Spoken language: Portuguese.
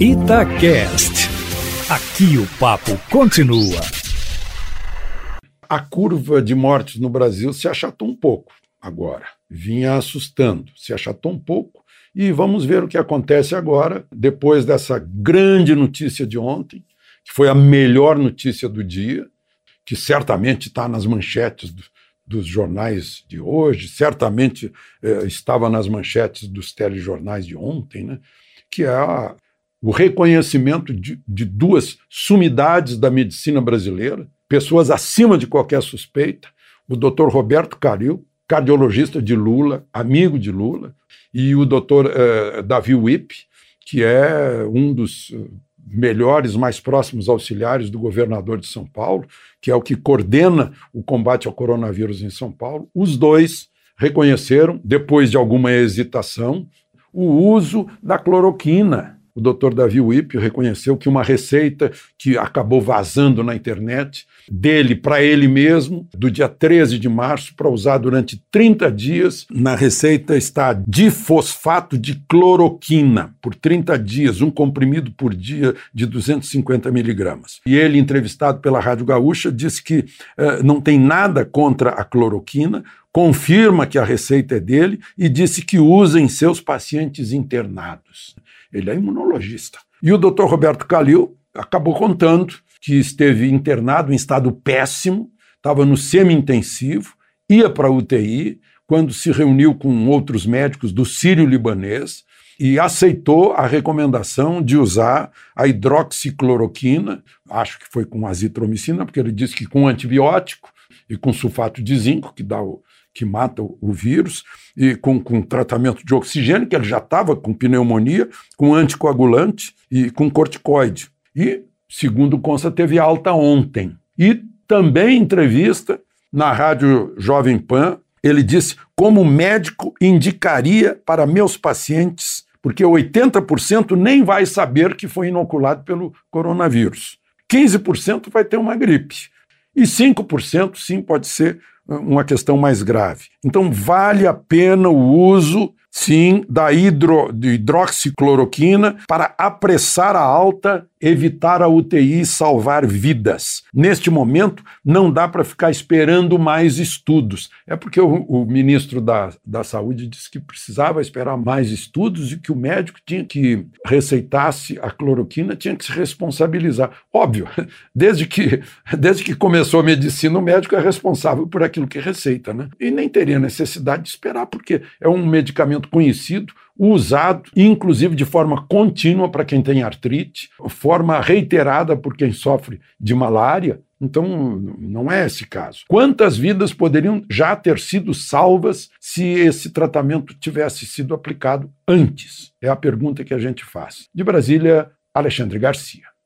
Itacast. Aqui o papo continua. A curva de mortes no Brasil se achatou um pouco agora. Vinha assustando, se achatou um pouco. E vamos ver o que acontece agora, depois dessa grande notícia de ontem, que foi a melhor notícia do dia, que certamente está nas manchetes do, dos jornais de hoje, certamente eh, estava nas manchetes dos telejornais de ontem, né? que é a, o reconhecimento de, de duas sumidades da medicina brasileira, pessoas acima de qualquer suspeita, o doutor Roberto Caril, cardiologista de Lula, amigo de Lula, e o doutor uh, Davi Wipp, que é um dos eh, melhores, mais próximos auxiliares do governador de São Paulo, que é o que coordena o combate ao coronavírus em São Paulo. Os dois reconheceram, depois de alguma hesitação, o uso da cloroquina o doutor Davi Wipp reconheceu que uma receita que acabou vazando na internet dele para ele mesmo, do dia 13 de março, para usar durante 30 dias. Na receita está difosfato de cloroquina por 30 dias, um comprimido por dia de 250 miligramas. E ele, entrevistado pela Rádio Gaúcha, disse que uh, não tem nada contra a cloroquina, confirma que a receita é dele e disse que usa em seus pacientes internados. Ele é imunologista. E o doutor Roberto Calil acabou contando que esteve internado em estado péssimo, estava no semi-intensivo, ia para a UTI, quando se reuniu com outros médicos do Sírio-Libanês e aceitou a recomendação de usar a hidroxicloroquina, acho que foi com azitromicina, porque ele disse que com antibiótico e com sulfato de zinco, que dá o, que mata o, vírus, e com, com tratamento de oxigênio, que ele já estava com pneumonia, com anticoagulante e com corticoide. E, segundo consta, teve alta ontem. E também entrevista na Rádio Jovem Pan, ele disse como médico indicaria para meus pacientes, porque 80% nem vai saber que foi inoculado pelo coronavírus. 15% vai ter uma gripe. E 5% sim pode ser uma questão mais grave. Então, vale a pena o uso sim, da hidro, hidroxicloroquina para apressar a alta, evitar a UTI e salvar vidas. Neste momento, não dá para ficar esperando mais estudos. É porque o, o, ministro da, da Saúde disse que precisava esperar mais estudos e que o médico tinha que receitasse a cloroquina, tinha que se responsabilizar. Óbvio, desde que, desde que começou a medicina, o médico é responsável por aquilo que receita, né? E nem teria necessidade de esperar, porque é um medicamento conhecido, usado, inclusive de forma contínua para quem tem artrite, forma reiterada por quem sofre de malária. Então, não é esse caso. Quantas vidas poderiam já ter sido salvas se esse tratamento tivesse sido aplicado antes? É a pergunta que a gente faz. De Brasília, Alexandre Garcia.